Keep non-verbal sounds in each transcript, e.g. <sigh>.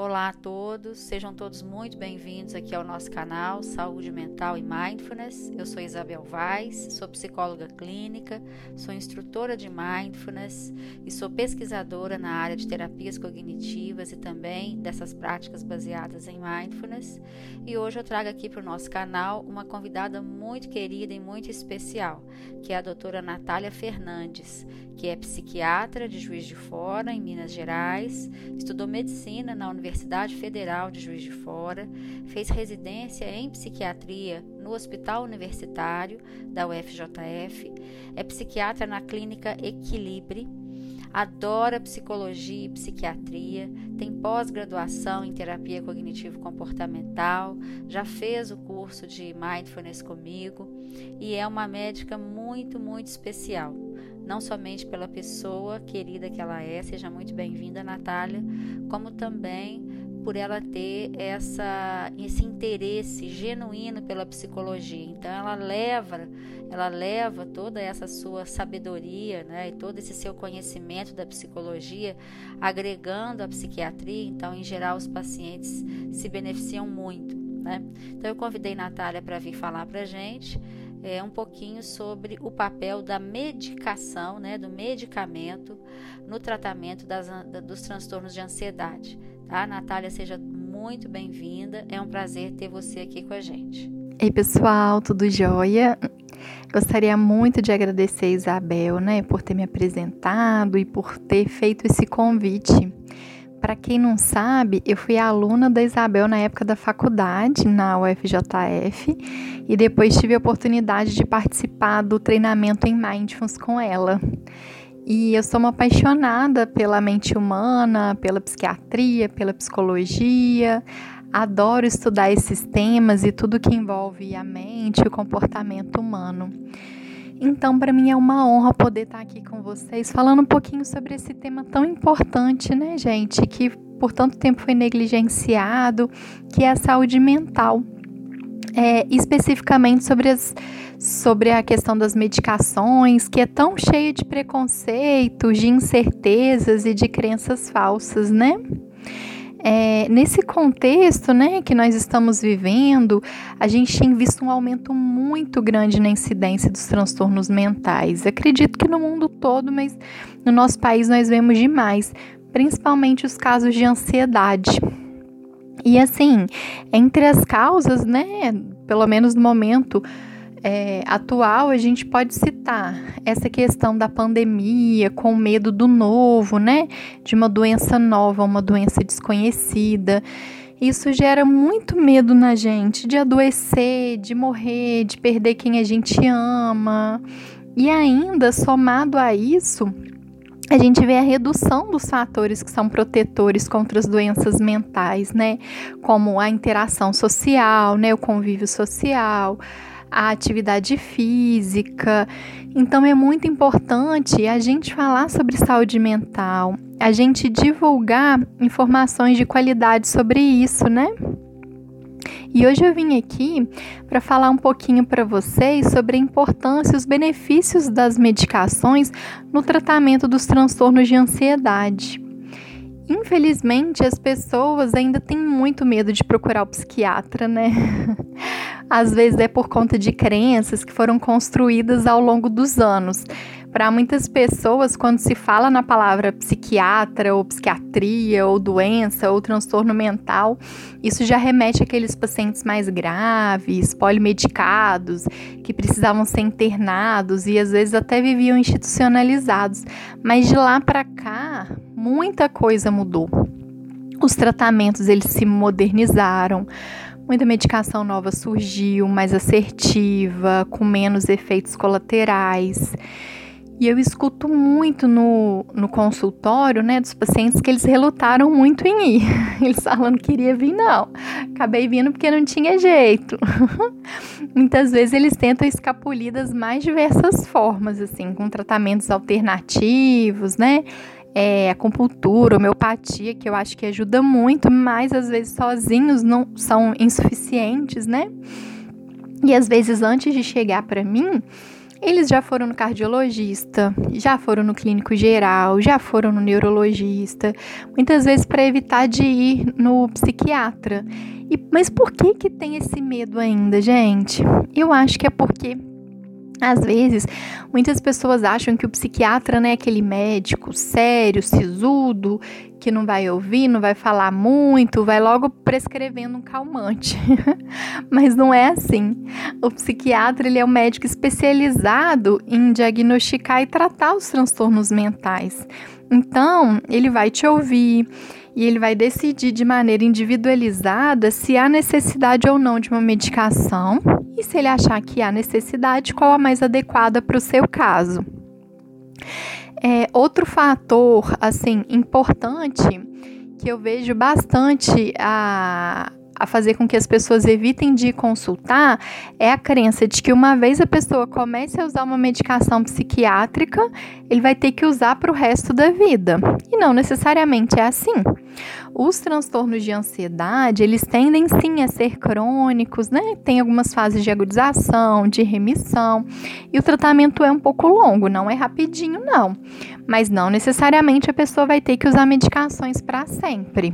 Olá a todos, sejam todos muito bem-vindos aqui ao nosso canal Saúde Mental e Mindfulness. Eu sou Isabel Vaz, sou psicóloga clínica, sou instrutora de Mindfulness e sou pesquisadora na área de terapias cognitivas e também dessas práticas baseadas em Mindfulness. E hoje eu trago aqui para o nosso canal uma convidada muito querida e muito especial, que é a doutora Natália Fernandes, que é psiquiatra de Juiz de Fora, em Minas Gerais, estudou medicina na Universidade Federal de Juiz de Fora, fez residência em psiquiatria no Hospital Universitário da UFJF, é psiquiatra na clínica Equilibre, adora psicologia e psiquiatria, tem pós-graduação em terapia cognitivo-comportamental, já fez o curso de mindfulness comigo e é uma médica muito, muito especial não somente pela pessoa querida que ela é, seja muito bem-vinda, Natália, como também por ela ter essa, esse interesse genuíno pela psicologia. Então ela leva, ela leva toda essa sua sabedoria, né, e todo esse seu conhecimento da psicologia, agregando a psiquiatria. Então, em geral, os pacientes se beneficiam muito. Né? Então eu convidei Natália para vir falar para a gente é, um pouquinho sobre o papel da medicação, né, do medicamento no tratamento das, dos transtornos de ansiedade. Tá? Natália, seja muito bem-vinda. É um prazer ter você aqui com a gente. Ei, pessoal, tudo jóia? Gostaria muito de agradecer a Isabel, né, por ter me apresentado e por ter feito esse convite. Para quem não sabe, eu fui aluna da Isabel na época da faculdade, na UFJF, e depois tive a oportunidade de participar do treinamento em Mindfulness com ela. E eu sou uma apaixonada pela mente humana, pela psiquiatria, pela psicologia. Adoro estudar esses temas e tudo que envolve a mente e o comportamento humano. Então, para mim é uma honra poder estar aqui com vocês falando um pouquinho sobre esse tema tão importante, né, gente, que por tanto tempo foi negligenciado, que é a saúde mental. É, especificamente sobre, as, sobre a questão das medicações, que é tão cheia de preconceitos, de incertezas e de crenças falsas, né? É, nesse contexto né, que nós estamos vivendo, a gente tem visto um aumento muito grande na incidência dos transtornos mentais. Acredito que no mundo todo, mas no nosso país nós vemos demais, principalmente os casos de ansiedade. E assim, entre as causas, né, pelo menos no momento, é, atual, a gente pode citar essa questão da pandemia, com medo do novo, né? De uma doença nova, uma doença desconhecida. Isso gera muito medo na gente de adoecer, de morrer, de perder quem a gente ama. E ainda, somado a isso, a gente vê a redução dos fatores que são protetores contra as doenças mentais, né? Como a interação social, né? O convívio social a atividade física. Então é muito importante a gente falar sobre saúde mental, a gente divulgar informações de qualidade sobre isso, né? E hoje eu vim aqui para falar um pouquinho para vocês sobre a importância e os benefícios das medicações no tratamento dos transtornos de ansiedade. Infelizmente, as pessoas ainda têm muito medo de procurar o psiquiatra, né? <laughs> Às vezes é por conta de crenças que foram construídas ao longo dos anos. Para muitas pessoas, quando se fala na palavra psiquiatra, ou psiquiatria, ou doença, ou transtorno mental, isso já remete àqueles pacientes mais graves, polimedicados, que precisavam ser internados e às vezes até viviam institucionalizados. Mas de lá para cá, muita coisa mudou. Os tratamentos eles se modernizaram, muita medicação nova surgiu, mais assertiva, com menos efeitos colaterais. E eu escuto muito no, no consultório, né, dos pacientes que eles relutaram muito em ir. <laughs> Eles falam que queria vir, não. Acabei vindo porque não tinha jeito. <laughs> Muitas vezes eles tentam escapulir das mais diversas formas, assim, com tratamentos alternativos, né? É, acupuntura, homeopatia, que eu acho que ajuda muito, mas às vezes sozinhos não são insuficientes, né? E às vezes antes de chegar para mim, eles já foram no cardiologista, já foram no clínico geral, já foram no neurologista, muitas vezes para evitar de ir no psiquiatra. E, mas por que que tem esse medo ainda, gente? Eu acho que é porque às vezes, muitas pessoas acham que o psiquiatra né, é aquele médico sério, sisudo, que não vai ouvir, não vai falar muito, vai logo prescrevendo um calmante. <laughs> Mas não é assim. O psiquiatra ele é um médico especializado em diagnosticar e tratar os transtornos mentais. Então, ele vai te ouvir, e ele vai decidir de maneira individualizada se há necessidade ou não de uma medicação e se ele achar que há necessidade, qual a mais adequada para o seu caso. É, outro fator assim importante que eu vejo bastante a, a fazer com que as pessoas evitem de consultar é a crença de que uma vez a pessoa comece a usar uma medicação psiquiátrica, ele vai ter que usar para o resto da vida. E não necessariamente é assim. Os transtornos de ansiedade, eles tendem sim a ser crônicos, né? Tem algumas fases de agudização, de remissão, e o tratamento é um pouco longo, não é rapidinho não. Mas não necessariamente a pessoa vai ter que usar medicações para sempre.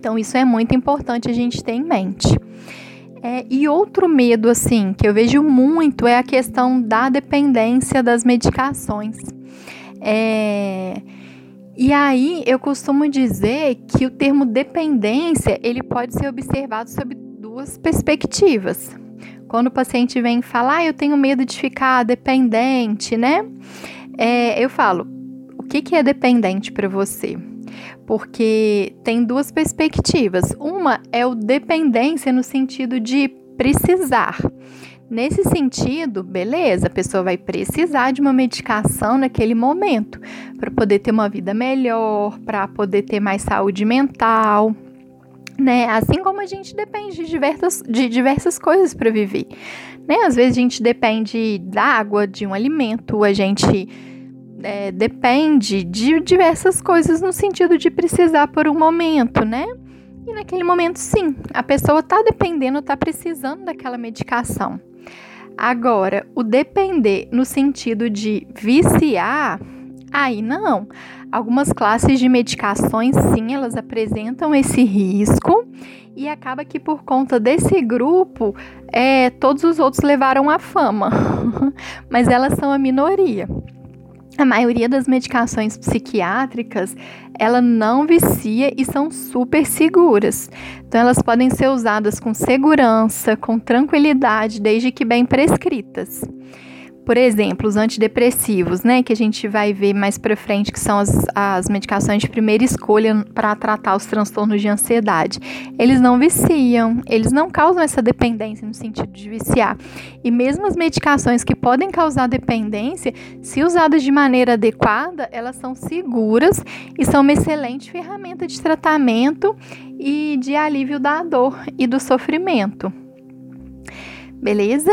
Então, isso é muito importante a gente ter em mente. É, e outro medo, assim, que eu vejo muito é a questão da dependência das medicações. É, e aí, eu costumo dizer que o termo dependência, ele pode ser observado sob duas perspectivas. Quando o paciente vem falar, ah, eu tenho medo de ficar dependente, né? É, eu falo, o que, que é dependente para você? Porque tem duas perspectivas. Uma é o dependência no sentido de precisar. Nesse sentido, beleza, a pessoa vai precisar de uma medicação naquele momento para poder ter uma vida melhor, para poder ter mais saúde mental, né? Assim como a gente depende de diversas, de diversas coisas para viver, né? Às vezes a gente depende da água, de um alimento, a gente é, depende de diversas coisas no sentido de precisar por um momento, né? E naquele momento, sim, a pessoa está dependendo, está precisando daquela medicação. Agora, o depender no sentido de viciar, aí não. Algumas classes de medicações, sim, elas apresentam esse risco e acaba que por conta desse grupo, é, todos os outros levaram a fama, <laughs> mas elas são a minoria a maioria das medicações psiquiátricas, ela não vicia e são super seguras. Então elas podem ser usadas com segurança, com tranquilidade, desde que bem prescritas. Por exemplo, os antidepressivos, né, que a gente vai ver mais para frente, que são as, as medicações de primeira escolha para tratar os transtornos de ansiedade. Eles não viciam, eles não causam essa dependência no sentido de viciar. E mesmo as medicações que podem causar dependência, se usadas de maneira adequada, elas são seguras e são uma excelente ferramenta de tratamento e de alívio da dor e do sofrimento. Beleza?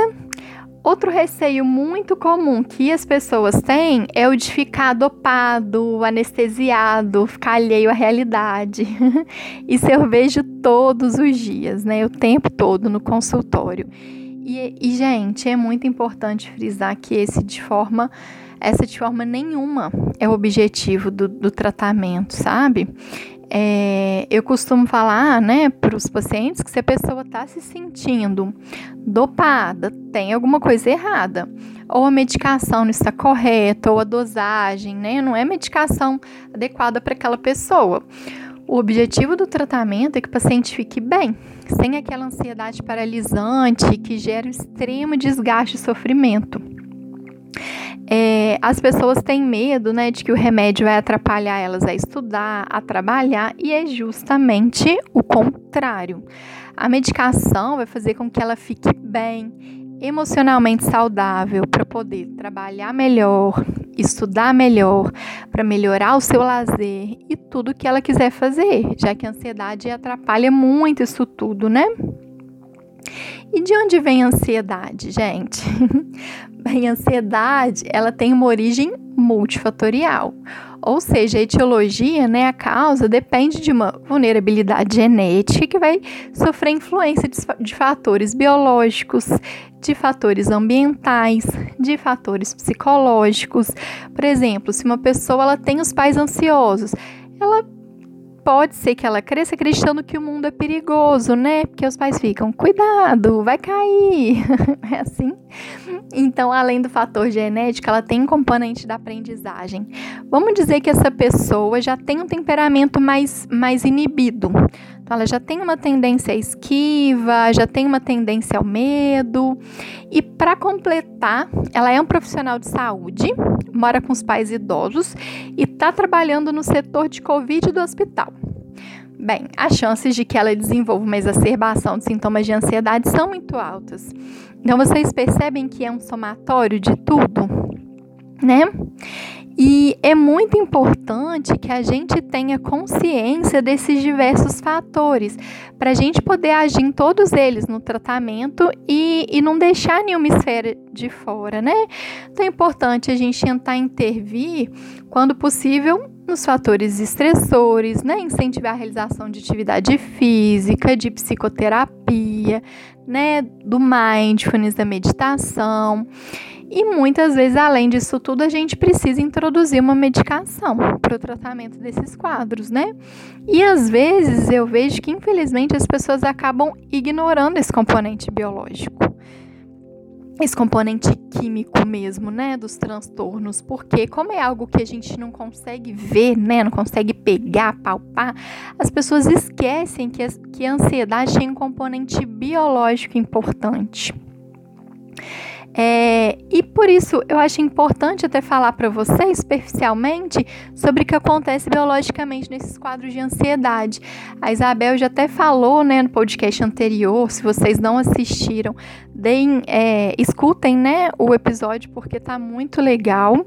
Outro receio muito comum que as pessoas têm é o de ficar dopado, anestesiado, ficar alheio à realidade. <laughs> Isso eu vejo todos os dias, né? O tempo todo no consultório. E, e, gente, é muito importante frisar que esse de forma, essa de forma nenhuma é o objetivo do, do tratamento, sabe? É, eu costumo falar, né, para os pacientes que se a pessoa está se sentindo dopada, tem alguma coisa errada. Ou a medicação não está correta, ou a dosagem, né, não é medicação adequada para aquela pessoa. O objetivo do tratamento é que o paciente fique bem, sem aquela ansiedade paralisante que gera um extremo desgaste e sofrimento. É, as pessoas têm medo né, de que o remédio vai atrapalhar elas a estudar, a trabalhar, e é justamente o contrário. A medicação vai fazer com que ela fique bem, emocionalmente saudável, para poder trabalhar melhor, estudar melhor, para melhorar o seu lazer e tudo que ela quiser fazer, já que a ansiedade atrapalha muito isso tudo, né? E de onde vem a ansiedade, gente? <laughs> <laughs> Bem, a ansiedade, ela tem uma origem multifatorial. Ou seja, a etiologia, né, a causa, depende de uma vulnerabilidade genética que vai sofrer influência de, fatores biológicos, de fatores ambientais, de fatores psicológicos. Por exemplo, se uma pessoa ela tem os pais ansiosos, ela pode ser que ela cresça acreditando que o mundo é perigoso, né? Porque os pais ficam, cuidado, vai cair. <laughs> é assim. Então, além do fator genético, ela tem um componente da aprendizagem. Vamos dizer que essa pessoa já tem um temperamento mais, mais inibido. Então, ela já tem uma tendência à esquiva, já tem uma tendência ao medo. E para completar, ela é um profissional de saúde, mora com os pais idosos e está trabalhando no setor de Covid do hospital. Bem, as chances de que ela desenvolva uma exacerbação de sintomas de ansiedade são muito altas. Então, vocês percebem que é um somatório de tudo, né? E é muito importante que a gente tenha consciência desses diversos fatores, para a gente poder agir em todos eles no tratamento e, e não deixar nenhuma esfera de fora, né? Então é importante a gente tentar intervir, quando possível, nos fatores estressores, né? Incentivar a realização de atividade física, de psicoterapia, né? Do mindfulness, da meditação. E muitas vezes, além disso tudo, a gente precisa introduzir uma medicação para o tratamento desses quadros, né? E às vezes eu vejo que, infelizmente, as pessoas acabam ignorando esse componente biológico. Esse componente químico mesmo, né, dos transtornos, porque como é algo que a gente não consegue ver, né, não consegue pegar, palpar, as pessoas esquecem que, que a ansiedade tem um componente biológico importante. É, e por isso eu acho importante até falar para vocês, superficialmente, sobre o que acontece biologicamente nesses quadros de ansiedade. A Isabel já até falou né, no podcast anterior, se vocês não assistiram, deem, é, escutem né, o episódio porque tá muito legal.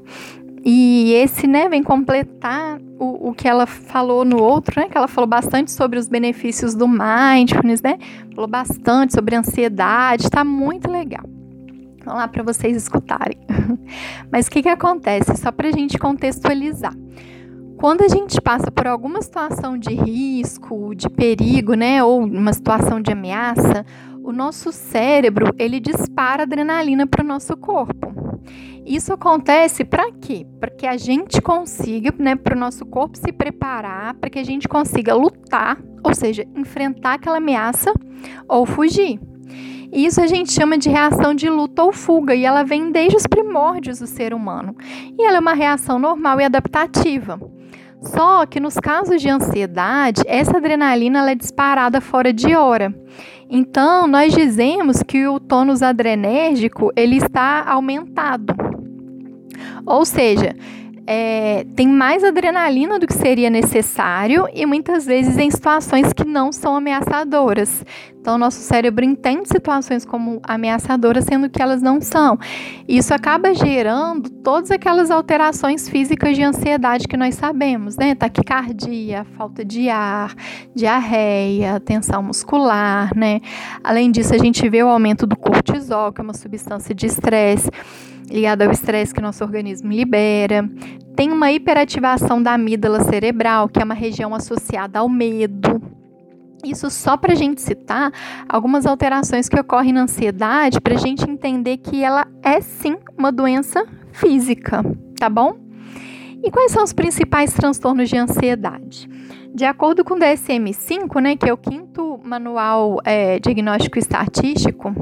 E esse, né, vem completar o, o que ela falou no outro, né? Que ela falou bastante sobre os benefícios do mindfulness, né? Falou bastante sobre ansiedade, tá muito legal. Vamos lá para vocês escutarem. <laughs> Mas o que, que acontece? Só para a gente contextualizar. Quando a gente passa por alguma situação de risco, de perigo, né, ou uma situação de ameaça, o nosso cérebro ele dispara adrenalina para o nosso corpo. Isso acontece para quê? Para que a gente consiga, né, para o nosso corpo se preparar, para que a gente consiga lutar, ou seja, enfrentar aquela ameaça ou fugir. Isso a gente chama de reação de luta ou fuga e ela vem desde os primórdios do ser humano. E ela é uma reação normal e adaptativa. Só que nos casos de ansiedade, essa adrenalina é disparada fora de hora. Então, nós dizemos que o tônus adrenérgico ele está aumentado. Ou seja, é, tem mais adrenalina do que seria necessário e muitas vezes em situações que não são ameaçadoras. Então, nosso cérebro entende situações como ameaçadoras, sendo que elas não são. Isso acaba gerando todas aquelas alterações físicas de ansiedade que nós sabemos, né? Taquicardia, falta de ar, diarreia, tensão muscular, né? Além disso, a gente vê o aumento do cortisol, que é uma substância de estresse ligado ao estresse que nosso organismo libera. Tem uma hiperativação da amígdala cerebral, que é uma região associada ao medo. Isso só para a gente citar algumas alterações que ocorrem na ansiedade, para a gente entender que ela é sim uma doença física, tá bom? E quais são os principais transtornos de ansiedade? De acordo com o DSM-5, né, que é o quinto manual é, diagnóstico estatístico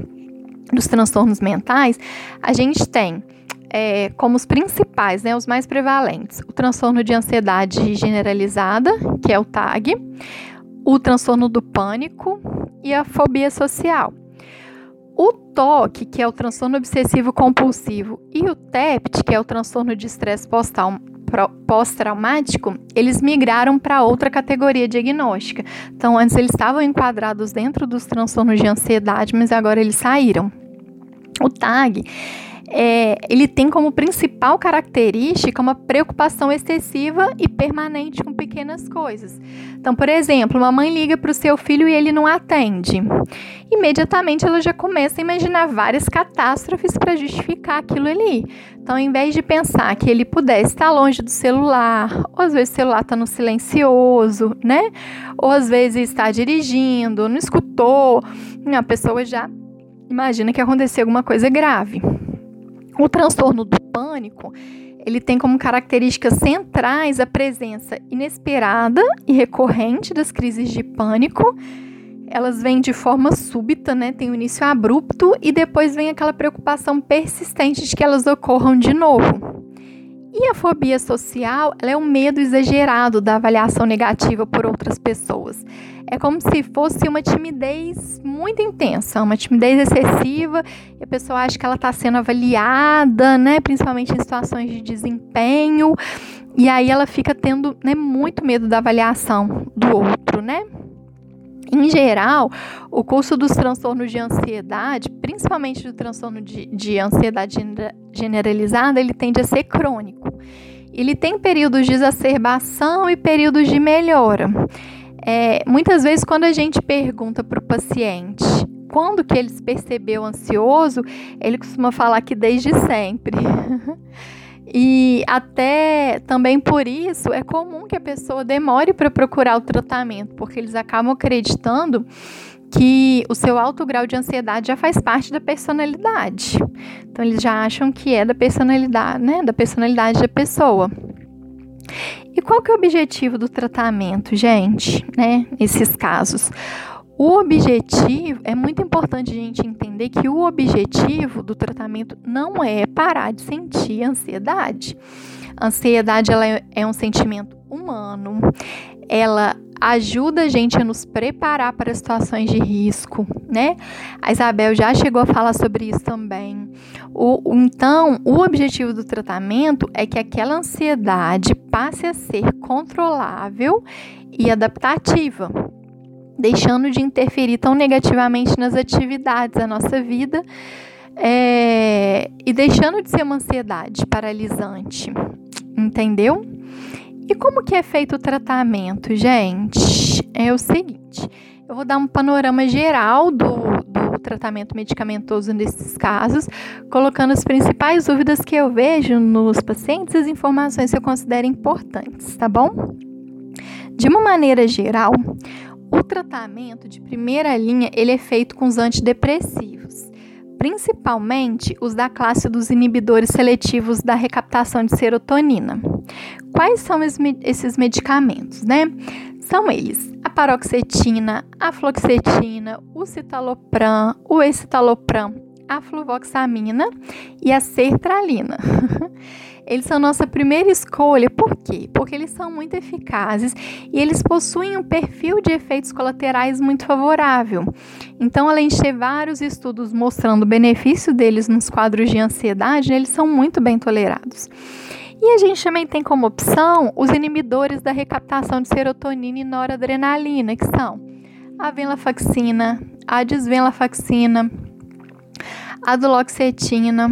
dos transtornos mentais, a gente tem é, como os principais, né, os mais prevalentes, o transtorno de ansiedade generalizada, que é o TAG, o transtorno do pânico e a fobia social. O TOC, que é o transtorno obsessivo compulsivo, e o TEPT, que é o transtorno de estresse pós-traumático, eles migraram para outra categoria diagnóstica. Então, antes eles estavam enquadrados dentro dos transtornos de ansiedade, mas agora eles saíram. O TAG é, ele tem como principal característica uma preocupação excessiva e permanente com pequenas coisas. Então, por exemplo, uma mãe liga para o seu filho e ele não atende. Imediatamente ela já começa a imaginar várias catástrofes para justificar aquilo ali. Então, ao invés de pensar que ele pudesse estar longe do celular, ou às vezes o celular está no silencioso, né? Ou às vezes está dirigindo, não escutou, a pessoa já imagina que aconteceu alguma coisa grave. O transtorno do pânico, ele tem como características centrais a presença inesperada e recorrente das crises de pânico. Elas vêm de forma súbita, né? Tem um início abrupto e depois vem aquela preocupação persistente de que elas ocorram de novo. E a fobia social é um medo exagerado da avaliação negativa por outras pessoas. É como se fosse uma timidez muito intensa, uma timidez excessiva, e a pessoa acha que ela está sendo avaliada, né, principalmente em situações de desempenho, e aí ela fica tendo né, muito medo da avaliação do outro, né? Em geral, o curso dos transtornos de ansiedade, principalmente do transtorno de, de ansiedade generalizada, ele tende a ser crônico. Ele tem períodos de exacerbação e períodos de melhora. É, muitas vezes, quando a gente pergunta para o paciente quando que ele se percebeu ansioso, ele costuma falar que desde sempre. <laughs> E até também por isso é comum que a pessoa demore para procurar o tratamento, porque eles acabam acreditando que o seu alto grau de ansiedade já faz parte da personalidade. Então eles já acham que é da personalidade, né, da personalidade da pessoa. E qual que é o objetivo do tratamento, gente, né, nesses casos? O objetivo, é muito importante a gente entender que o objetivo do tratamento não é parar de sentir ansiedade. A ansiedade ela é, um sentimento humano, ela ajuda a gente a nos preparar para situações de risco, né? A Isabel já chegou a falar sobre isso também. O, então, o objetivo do tratamento é que aquela ansiedade passe a ser controlável e adaptativa deixando de interferir tão negativamente nas atividades da nossa vida é, e deixando de ser uma ansiedade paralisante, entendeu? E como que é feito o tratamento, gente? É o seguinte, eu vou dar um panorama geral do, do tratamento medicamentoso nesses casos, colocando as principais dúvidas que eu vejo nos pacientes e as informações que eu considero importantes, tá bom? De uma maneira geral, o tratamento de primeira linha ele é feito com os antidepressivos, principalmente os da classe dos inibidores seletivos da recaptação de serotonina. Quais são esses medicamentos, né? São eles a paroxetina, a fluoxetina, o citalopram, o escitalopram, a fluvoxamina e a sertralina. <laughs> Eles são nossa primeira escolha, por quê? Porque eles são muito eficazes e eles possuem um perfil de efeitos colaterais muito favorável. Então, além de ter vários estudos mostrando o benefício deles nos quadros de ansiedade, eles são muito bem tolerados. E a gente também tem como opção os inibidores da recaptação de serotonina e noradrenalina, que são a venlafaxina, a desvenlafaxina, a duloxetina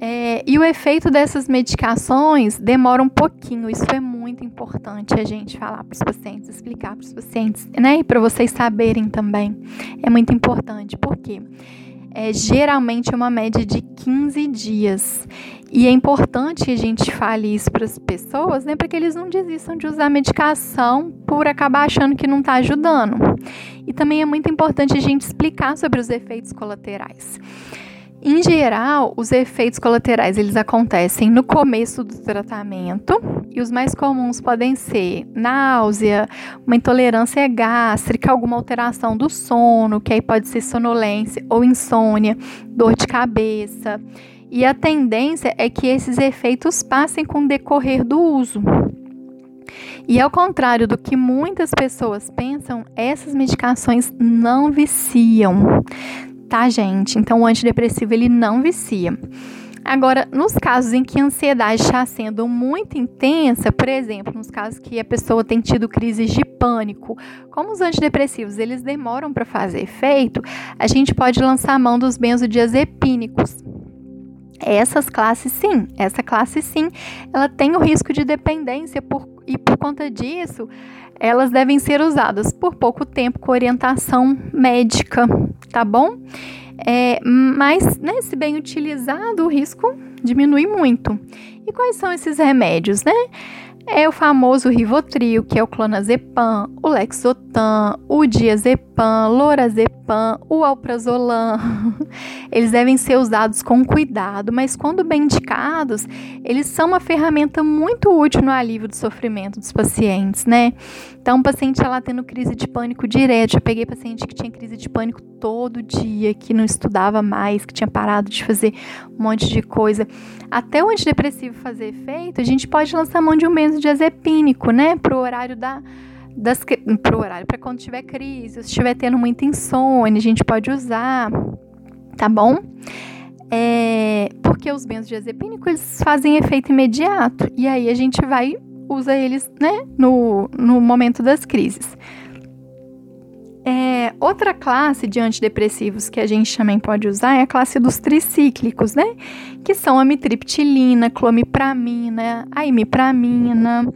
é, e o efeito dessas medicações demora um pouquinho. Isso é muito importante a gente falar para os pacientes, explicar para os pacientes, né? E para vocês saberem também. É muito importante. Por quê? É geralmente uma média de 15 dias. E é importante que a gente fale isso para as pessoas, né? Para que eles não desistam de usar a medicação por acabar achando que não está ajudando. E também é muito importante a gente explicar sobre os efeitos colaterais. Em geral, os efeitos colaterais eles acontecem no começo do tratamento e os mais comuns podem ser náusea, uma intolerância gástrica, alguma alteração do sono, que aí pode ser sonolência ou insônia, dor de cabeça. E a tendência é que esses efeitos passem com o decorrer do uso. E ao contrário do que muitas pessoas pensam, essas medicações não viciam tá, gente? Então, o antidepressivo ele não vicia. Agora, nos casos em que a ansiedade está sendo muito intensa, por exemplo, nos casos que a pessoa tem tido crises de pânico, como os antidepressivos eles demoram para fazer efeito, a gente pode lançar a mão dos benzodiazepínicos. Essas classes, sim, essa classe, sim, ela tem o risco de dependência por, e por conta disso, elas devem ser usadas por pouco tempo com orientação médica, tá bom? É, mas, né, se bem utilizado, o risco diminui muito. E quais são esses remédios, né? é o famoso Rivotril, que é o clonazepam, o Lexotan, o diazepam, lorazepam, o alprazolam. <laughs> Eles devem ser usados com cuidado, mas quando bem indicados, eles são uma ferramenta muito útil no alívio do sofrimento dos pacientes, né? Então, o paciente ela tendo crise de pânico direto, já peguei paciente que tinha crise de pânico todo dia, que não estudava mais, que tinha parado de fazer um monte de coisa. Até o antidepressivo fazer efeito, a gente pode lançar mão de um benzodiazepínico, né, pro horário da das pro horário para quando tiver crise, se estiver tendo muita insônia, a gente pode usar, tá bom? É, porque os benzodiazepínicos eles fazem efeito imediato e aí a gente vai usa eles, né, no, no momento das crises. É, outra classe de antidepressivos que a gente também pode usar é a classe dos tricíclicos, né? Que são a mitriptilina, clomipramina, a imipramina.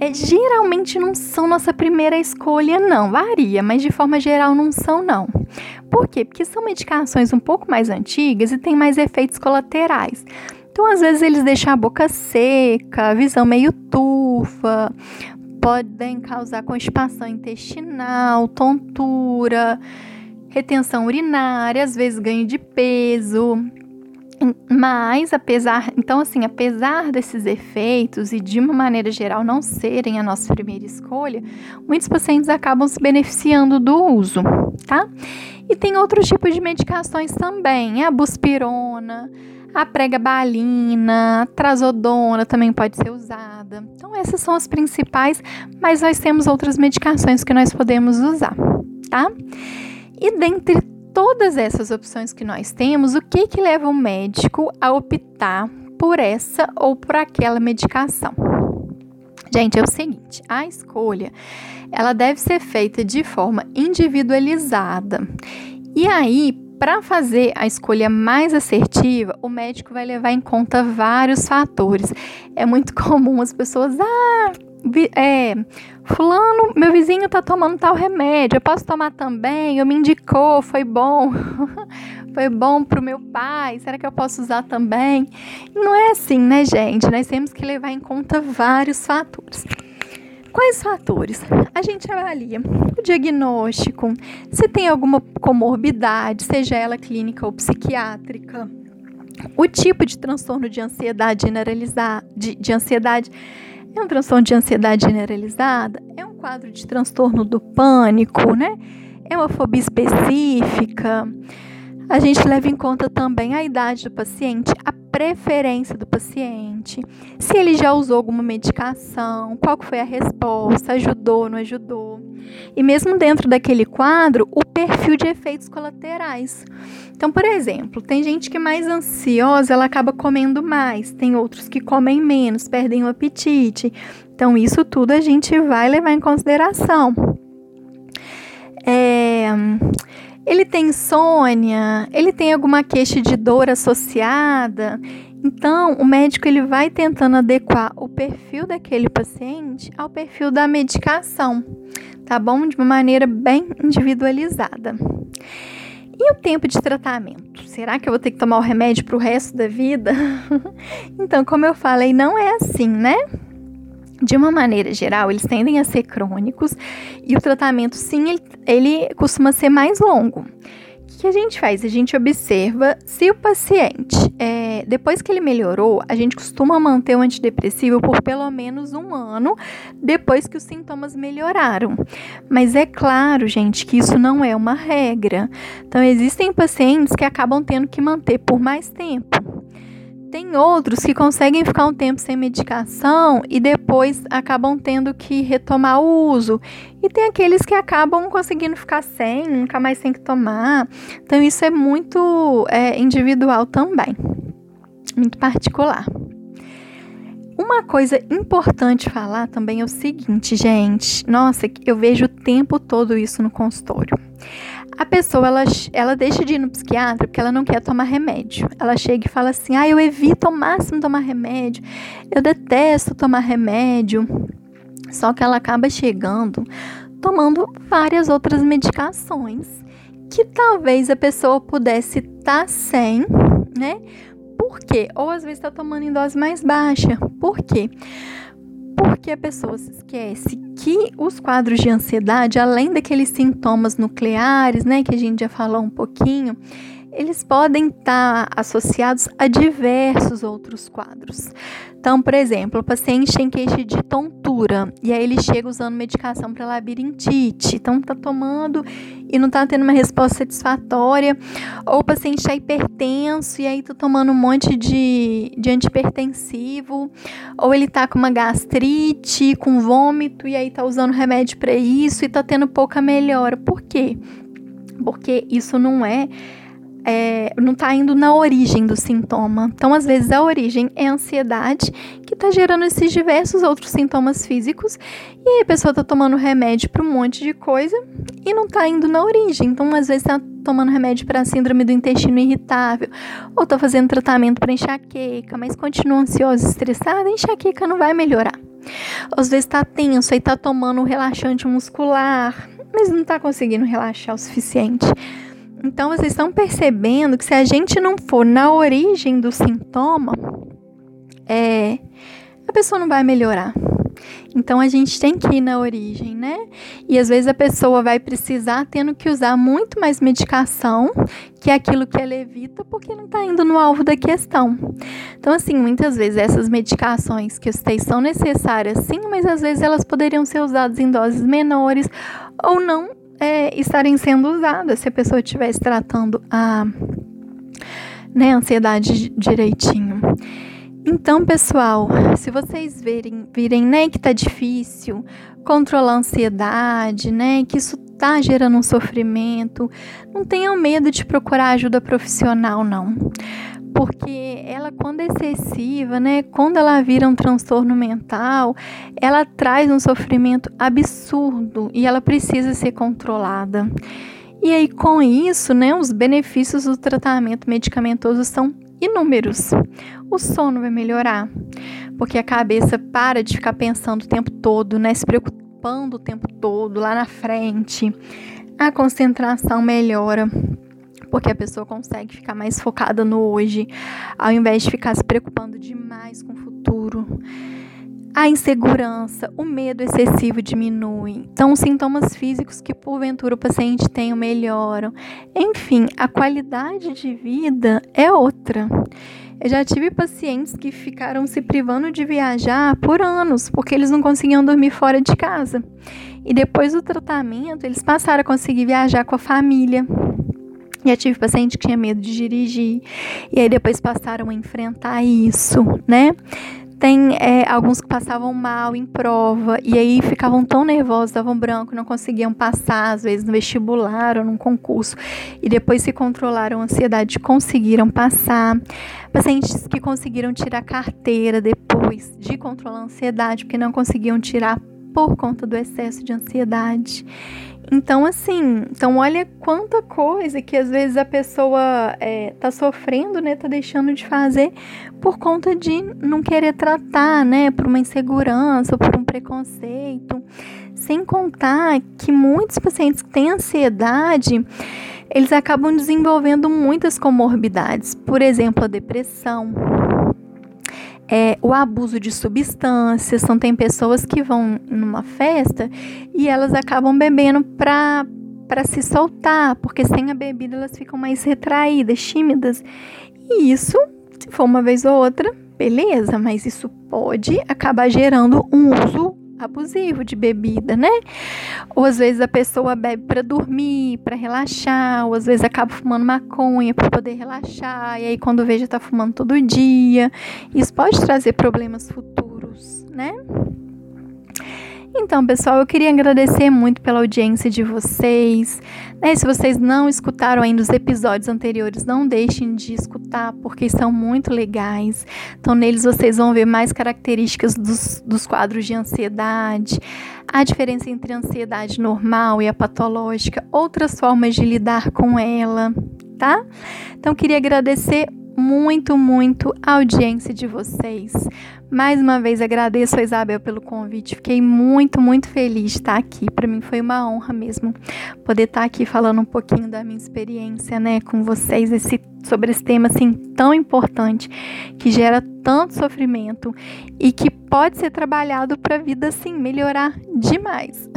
É, geralmente não são nossa primeira escolha, não. Varia, mas de forma geral não são, não. Por quê? Porque são medicações um pouco mais antigas e têm mais efeitos colaterais. Então, às vezes, eles deixam a boca seca, visão meio turva, podem causar constipação intestinal, tontura, retenção urinária, às vezes ganho de peso. Mas, apesar, então assim, apesar desses efeitos e de uma maneira geral não serem a nossa primeira escolha, muitos pacientes acabam se beneficiando do uso, tá? E tem outros tipos de medicações também, a buspirona, a pregabalina, a trazodona também pode ser usada. Então essas são as principais, mas nós temos outras medicações que nós podemos usar, tá? E dentre todas essas opções que nós temos, o que que leva o médico a optar por essa ou por aquela medicação? Gente, é o seguinte, a escolha ela deve ser feita de forma individualizada. E aí, para fazer a escolha mais assertiva, o médico vai levar em conta vários fatores. É muito <laughs> comum as pessoas, ah, é, fulano, meu vizinho tá tomando tal remédio, eu posso tomar também? Eu me indicou, foi bom. <laughs> foi bom pro meu pai, será que eu posso usar também? Não é assim, né, gente? Nós temos que levar em conta vários fatores. Quais fatores? A gente avalia o diagnóstico, se tem alguma comorbidade, seja ela clínica ou psiquiátrica, o tipo de transtorno de ansiedade generalizada, de, de ansiedade é um transtorno de ansiedade generalizada, é um quadro de transtorno do pânico, né? É uma fobia específica. A gente leva em conta também a idade do paciente, a preferência do paciente, se ele já usou alguma medicação, qual foi a resposta, ajudou, não ajudou. E mesmo dentro daquele quadro, o perfil de efeitos colaterais. Então, por exemplo, tem gente que é mais ansiosa, ela acaba comendo mais, tem outros que comem menos, perdem o apetite. Então, isso tudo a gente vai levar em consideração. É, ele tem insônia, ele tem alguma queixa de dor associada. Então, o médico ele vai tentando adequar o perfil daquele paciente ao perfil da medicação, tá bom? De uma maneira bem individualizada. E o tempo de tratamento? Será que eu vou ter que tomar o remédio para o resto da vida? <laughs> então, como eu falei, não é assim, né? De uma maneira geral, eles tendem a ser crônicos e o tratamento, sim, ele, ele costuma ser mais longo. O que a gente faz? A gente observa se o paciente, é, depois que ele melhorou, a gente costuma manter o antidepressivo por pelo menos um ano depois que os sintomas melhoraram. Mas é claro, gente, que isso não é uma regra. Então, existem pacientes que acabam tendo que manter por mais tempo. Tem outros que conseguem ficar um tempo sem medicação e depois acabam tendo que retomar o uso. E tem aqueles que acabam conseguindo ficar sem, nunca mais tem que tomar. Então, isso é muito é, individual também, muito particular. Uma coisa importante falar também é o seguinte, gente. Nossa, eu vejo o tempo todo isso no consultório. A pessoa, ela, ela deixa de ir no psiquiatra porque ela não quer tomar remédio. Ela chega e fala assim: ah, eu evito ao máximo tomar remédio, eu detesto tomar remédio. Só que ela acaba chegando tomando várias outras medicações que talvez a pessoa pudesse estar tá sem, né? Por quê? Ou às vezes está tomando em dose mais baixa. Por quê? Porque a pessoa se esquece que os quadros de ansiedade, além daqueles sintomas nucleares, né, que a gente já falou um pouquinho, eles podem estar associados a diversos outros quadros. Então, por exemplo, o paciente tem queixa de tontura e aí ele chega usando medicação para labirintite, então está tomando e não está tendo uma resposta satisfatória, ou o paciente está hipertenso e aí está tomando um monte de, de antipertensivo, ou ele está com uma gastrite, com vômito e aí está usando remédio para isso e está tendo pouca melhora. Por quê? Porque isso não é é, não está indo na origem do sintoma. Então, às vezes, a origem é a ansiedade que está gerando esses diversos outros sintomas físicos, e aí a pessoa está tomando remédio para um monte de coisa e não está indo na origem. Então, às vezes, está tomando remédio para síndrome do intestino irritável, ou está fazendo tratamento para enxaqueca, mas continua ansiosa, estressada, a enxaqueca não vai melhorar. Às vezes está tenso e está tomando um relaxante muscular, mas não está conseguindo relaxar o suficiente. Então vocês estão percebendo que se a gente não for na origem do sintoma, é, a pessoa não vai melhorar. Então a gente tem que ir na origem, né? E às vezes a pessoa vai precisar tendo que usar muito mais medicação que aquilo que ela evita porque não está indo no alvo da questão. Então, assim, muitas vezes essas medicações que eu citei são necessárias sim, mas às vezes elas poderiam ser usadas em doses menores ou não é, estarem sendo usadas se a pessoa estivesse tratando a né, ansiedade direitinho. Então, pessoal, se vocês verem, virem, né, que tá difícil controlar a ansiedade, né, que isso tá gerando um sofrimento, não tenham medo de procurar ajuda profissional, não porque ela quando é excessiva, né, quando ela vira um transtorno mental, ela traz um sofrimento absurdo e ela precisa ser controlada. E aí com isso, né, os benefícios do tratamento medicamentoso são inúmeros. O sono vai melhorar, porque a cabeça para de ficar pensando o tempo todo, né, se preocupando o tempo todo lá na frente. A concentração melhora porque a pessoa consegue ficar mais focada no hoje, ao invés de ficar se preocupando demais com o futuro. A insegurança, o medo excessivo diminui. Então, os sintomas físicos que porventura o paciente tem melhoram. Enfim, a qualidade de vida é outra. Eu já tive pacientes que ficaram se privando de viajar por anos, porque eles não conseguiam dormir fora de casa. E depois do tratamento, eles passaram a conseguir viajar com a família. Já tive paciente que tinha medo de dirigir, e aí depois passaram a enfrentar isso, né? Tem é, alguns que passavam mal em prova e aí ficavam tão nervosos, davam branco, não conseguiam passar, às vezes no vestibular ou num concurso, e depois se controlaram a ansiedade, conseguiram passar. Pacientes que conseguiram tirar carteira depois de controlar a ansiedade, porque não conseguiam tirar por conta do excesso de ansiedade. Então, assim, então olha quanta coisa que às vezes a pessoa é, tá sofrendo, né? Tá deixando de fazer por conta de não querer tratar, né? Por uma insegurança por um preconceito. Sem contar que muitos pacientes que têm ansiedade, eles acabam desenvolvendo muitas comorbidades. Por exemplo, a depressão, é, o abuso de substâncias. Então, tem pessoas que vão numa festa e elas acabam bebendo para para se soltar, porque sem a bebida elas ficam mais retraídas, tímidas. E isso, se for uma vez ou outra, beleza, mas isso pode acabar gerando um uso abusivo de bebida, né? Ou às vezes a pessoa bebe para dormir, para relaxar, ou às vezes acaba fumando maconha para poder relaxar, e aí quando veja tá fumando todo dia. Isso pode trazer problemas futuros, né? Então, pessoal, eu queria agradecer muito pela audiência de vocês. Né? Se vocês não escutaram ainda os episódios anteriores, não deixem de escutar, porque são muito legais. Então, neles vocês vão ver mais características dos, dos quadros de ansiedade, a diferença entre a ansiedade normal e a patológica, outras formas de lidar com ela, tá? Então, queria agradecer muito, muito a audiência de vocês. Mais uma vez agradeço a Isabel pelo convite. Fiquei muito, muito feliz de estar aqui. Para mim foi uma honra mesmo poder estar aqui falando um pouquinho da minha experiência, né, com vocês esse, sobre esse tema assim tão importante que gera tanto sofrimento e que pode ser trabalhado para a vida assim melhorar demais.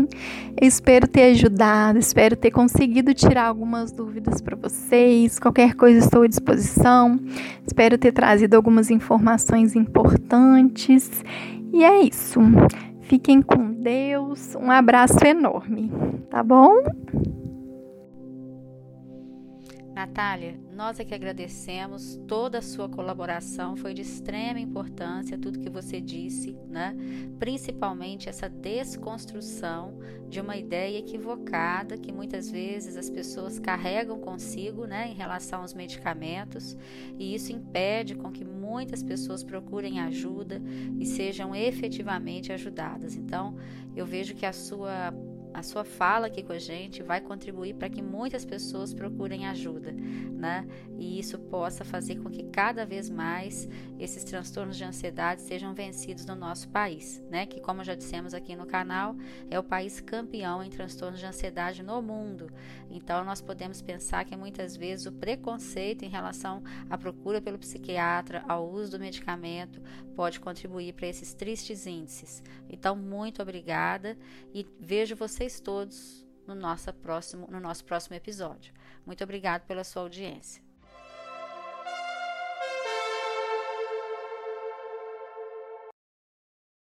<laughs> Espero ter ajudado, espero ter conseguido tirar algumas dúvidas para vocês. Qualquer coisa estou à disposição. Espero ter trazido algumas informações importantes. E é isso. Fiquem com Deus. Um abraço enorme, tá bom? Natália, nós é que agradecemos toda a sua colaboração, foi de extrema importância tudo que você disse, né? Principalmente essa desconstrução de uma ideia equivocada que muitas vezes as pessoas carregam consigo, né, em relação aos medicamentos, e isso impede com que muitas pessoas procurem ajuda e sejam efetivamente ajudadas. Então, eu vejo que a sua a sua fala aqui com a gente vai contribuir para que muitas pessoas procurem ajuda, né? E isso possa fazer com que cada vez mais esses transtornos de ansiedade sejam vencidos no nosso país, né? Que, como já dissemos aqui no canal, é o país campeão em transtornos de ansiedade no mundo. Então, nós podemos pensar que muitas vezes o preconceito em relação à procura pelo psiquiatra, ao uso do medicamento, pode contribuir para esses tristes índices. Então, muito obrigada e vejo vocês todos no nosso próximo, no nosso próximo episódio. Muito obrigado pela sua audiência.